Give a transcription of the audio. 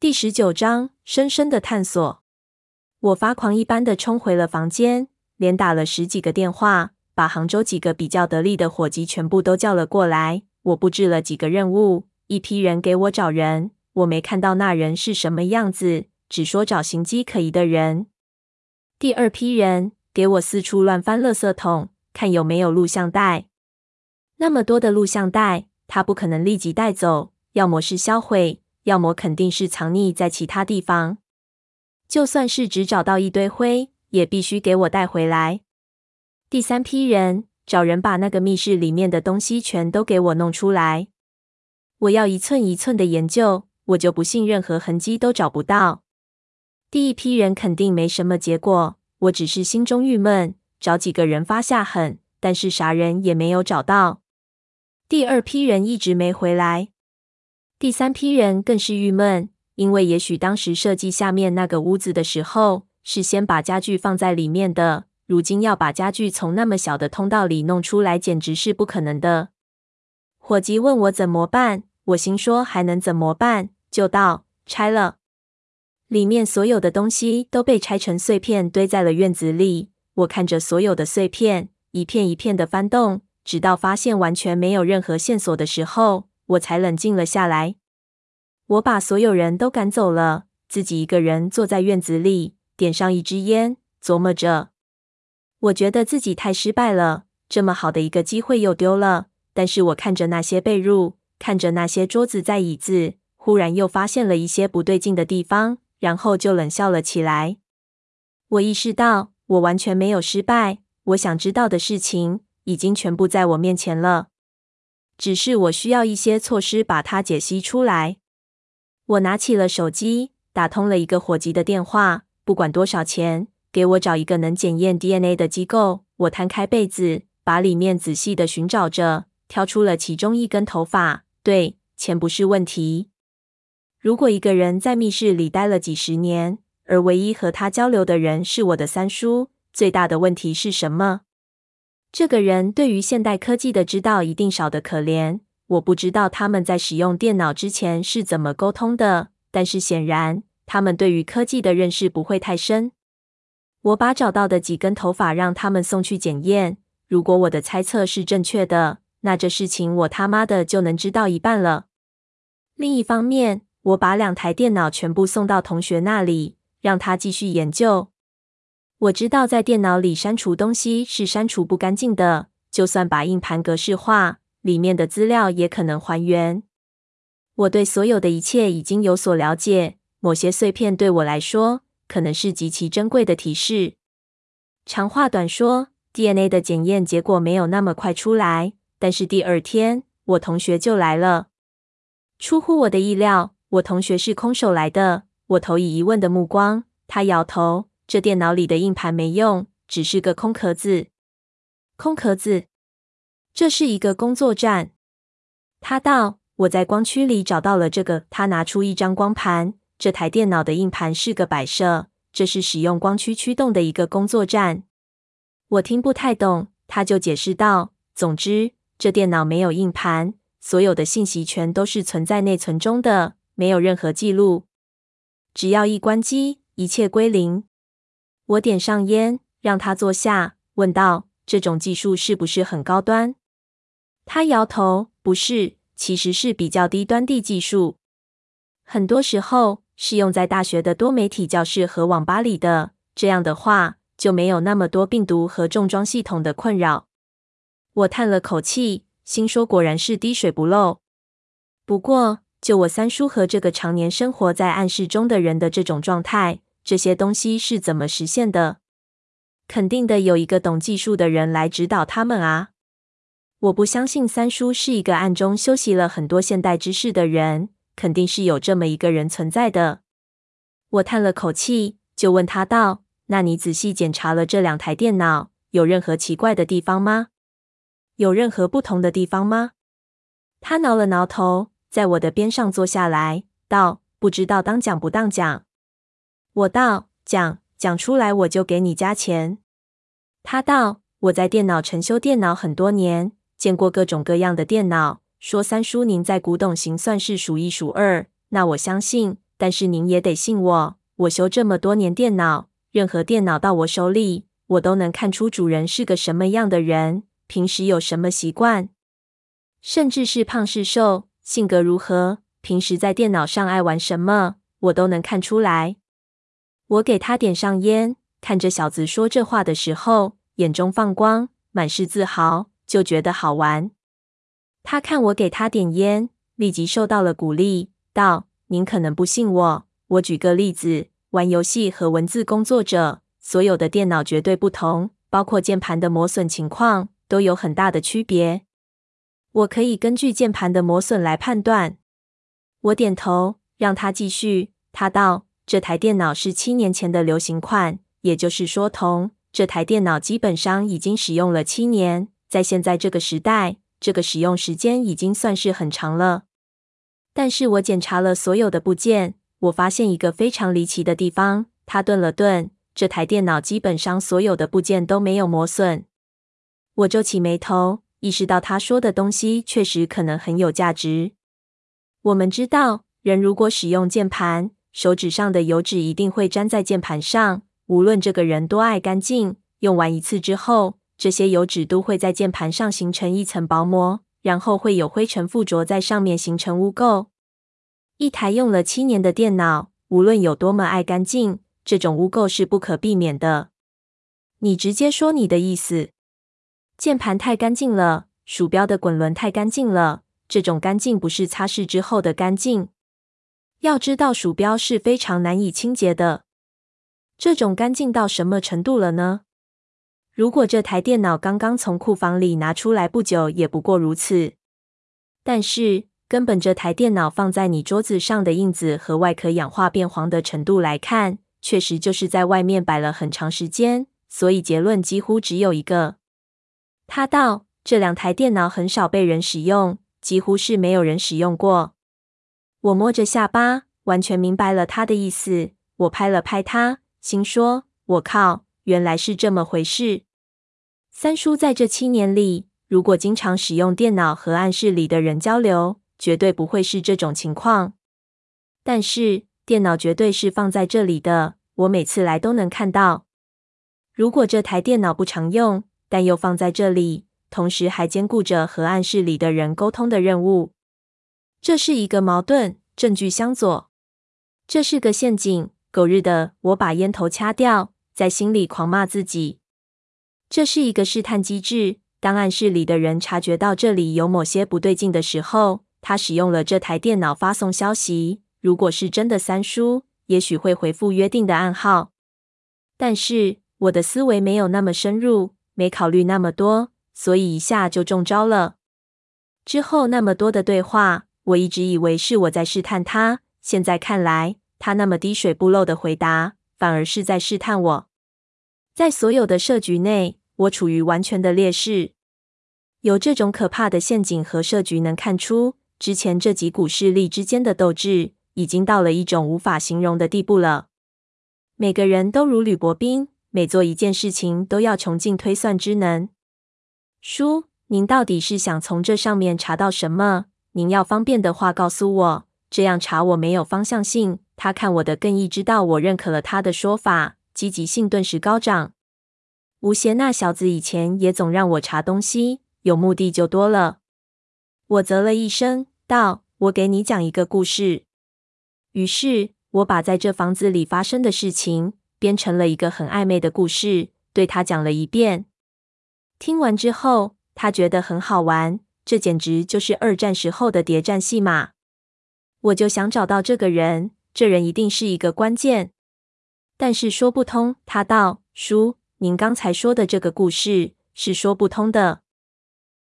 第十九章：深深的探索。我发狂一般的冲回了房间，连打了十几个电话，把杭州几个比较得力的伙计全部都叫了过来。我布置了几个任务，一批人给我找人。我没看到那人是什么样子，只说找行迹可疑的人。第二批人给我四处乱翻垃圾桶，看有没有录像带。那么多的录像带，他不可能立即带走，要么是销毁。要么肯定是藏匿在其他地方，就算是只找到一堆灰，也必须给我带回来。第三批人找人把那个密室里面的东西全都给我弄出来，我要一寸一寸的研究，我就不信任何痕迹都找不到。第一批人肯定没什么结果，我只是心中郁闷，找几个人发下狠，但是啥人也没有找到。第二批人一直没回来。第三批人更是郁闷，因为也许当时设计下面那个屋子的时候，是先把家具放在里面的，如今要把家具从那么小的通道里弄出来，简直是不可能的。伙计问我怎么办，我心说还能怎么办？就道拆了。里面所有的东西都被拆成碎片，堆在了院子里。我看着所有的碎片，一片一片的翻动，直到发现完全没有任何线索的时候。我才冷静了下来。我把所有人都赶走了，自己一个人坐在院子里，点上一支烟，琢磨着。我觉得自己太失败了，这么好的一个机会又丢了。但是我看着那些被褥，看着那些桌子、在椅子，忽然又发现了一些不对劲的地方，然后就冷笑了起来。我意识到，我完全没有失败。我想知道的事情，已经全部在我面前了。只是我需要一些措施把它解析出来。我拿起了手机，打通了一个伙计的电话，不管多少钱，给我找一个能检验 DNA 的机构。我摊开被子，把里面仔细的寻找着，挑出了其中一根头发。对，钱不是问题。如果一个人在密室里待了几十年，而唯一和他交流的人是我的三叔，最大的问题是什么？这个人对于现代科技的知道一定少得可怜。我不知道他们在使用电脑之前是怎么沟通的，但是显然他们对于科技的认识不会太深。我把找到的几根头发让他们送去检验。如果我的猜测是正确的，那这事情我他妈的就能知道一半了。另一方面，我把两台电脑全部送到同学那里，让他继续研究。我知道，在电脑里删除东西是删除不干净的。就算把硬盘格式化，里面的资料也可能还原。我对所有的一切已经有所了解。某些碎片对我来说，可能是极其珍贵的提示。长话短说，DNA 的检验结果没有那么快出来。但是第二天，我同学就来了。出乎我的意料，我同学是空手来的。我投以疑问的目光，他摇头。这电脑里的硬盘没用，只是个空壳子。空壳子，这是一个工作站。他道：“我在光驱里找到了这个。”他拿出一张光盘，这台电脑的硬盘是个摆设，这是使用光驱驱动的一个工作站。我听不太懂，他就解释道：“总之，这电脑没有硬盘，所有的信息全都是存在内存中的，没有任何记录。只要一关机，一切归零。”我点上烟，让他坐下，问道：“这种技术是不是很高端？”他摇头：“不是，其实是比较低端的技术。很多时候是用在大学的多媒体教室和网吧里的。这样的话，就没有那么多病毒和重装系统的困扰。”我叹了口气，心说：“果然是滴水不漏。”不过，就我三叔和这个常年生活在暗室中的人的这种状态。这些东西是怎么实现的？肯定的有一个懂技术的人来指导他们啊！我不相信三叔是一个暗中修习了很多现代知识的人，肯定是有这么一个人存在的。我叹了口气，就问他道：“那你仔细检查了这两台电脑，有任何奇怪的地方吗？有任何不同的地方吗？”他挠了挠头，在我的边上坐下来，道：“不知道当讲不当讲。”我道：“讲，讲出来我就给你加钱。”他道：“我在电脑城修电脑很多年，见过各种各样的电脑。说三叔您在古董行算是数一数二，那我相信。但是您也得信我，我修这么多年电脑，任何电脑到我手里，我都能看出主人是个什么样的人，平时有什么习惯，甚至是胖是瘦，性格如何，平时在电脑上爱玩什么，我都能看出来。我给他点上烟，看着小子说这话的时候，眼中放光，满是自豪，就觉得好玩。他看我给他点烟，立即受到了鼓励，道：“您可能不信我，我举个例子，玩游戏和文字工作者，所有的电脑绝对不同，包括键盘的磨损情况都有很大的区别。我可以根据键盘的磨损来判断。”我点头，让他继续。他道：“这台电脑是七年前的流行款，也就是说，同这台电脑基本上已经使用了七年，在现在这个时代。”这个使用时间已经算是很长了，但是我检查了所有的部件，我发现一个非常离奇的地方。他顿了顿，这台电脑基本上所有的部件都没有磨损。我皱起眉头，意识到他说的东西确实可能很有价值。我们知道，人如果使用键盘，手指上的油脂一定会粘在键盘上，无论这个人多爱干净，用完一次之后。这些油脂都会在键盘上形成一层薄膜，然后会有灰尘附着在上面，形成污垢。一台用了七年的电脑，无论有多么爱干净，这种污垢是不可避免的。你直接说你的意思。键盘太干净了，鼠标的滚轮太干净了。这种干净不是擦拭之后的干净。要知道，鼠标是非常难以清洁的。这种干净到什么程度了呢？如果这台电脑刚刚从库房里拿出来不久，也不过如此。但是，根本这台电脑放在你桌子上的印子和外壳氧化变黄的程度来看，确实就是在外面摆了很长时间。所以结论几乎只有一个。他道：“这两台电脑很少被人使用，几乎是没有人使用过。”我摸着下巴，完全明白了他的意思。我拍了拍他，心说：“我靠！”原来是这么回事。三叔在这七年里，如果经常使用电脑和暗室里的人交流，绝对不会是这种情况。但是电脑绝对是放在这里的，我每次来都能看到。如果这台电脑不常用，但又放在这里，同时还兼顾着和暗室里的人沟通的任务，这是一个矛盾，证据相左。这是个陷阱，狗日的！我把烟头掐掉。在心里狂骂自己。这是一个试探机制。当暗室里的人察觉到这里有某些不对劲的时候，他使用了这台电脑发送消息。如果是真的三叔，也许会回复约定的暗号。但是我的思维没有那么深入，没考虑那么多，所以一下就中招了。之后那么多的对话，我一直以为是我在试探他。现在看来，他那么滴水不漏的回答，反而是在试探我。在所有的设局内，我处于完全的劣势。有这种可怕的陷阱和设局，能看出之前这几股势力之间的斗智已经到了一种无法形容的地步了。每个人都如履薄冰，每做一件事情都要穷尽推算之能。叔，您到底是想从这上面查到什么？您要方便的话告诉我，这样查我没有方向性。他看我的更意，知道我认可了他的说法。积极性顿时高涨。吴邪那小子以前也总让我查东西，有目的就多了。我啧了一声，道：“我给你讲一个故事。”于是，我把在这房子里发生的事情编成了一个很暧昧的故事，对他讲了一遍。听完之后，他觉得很好玩，这简直就是二战时候的谍战戏码。我就想找到这个人，这人一定是一个关键。但是说不通，他道：“叔，您刚才说的这个故事是说不通的。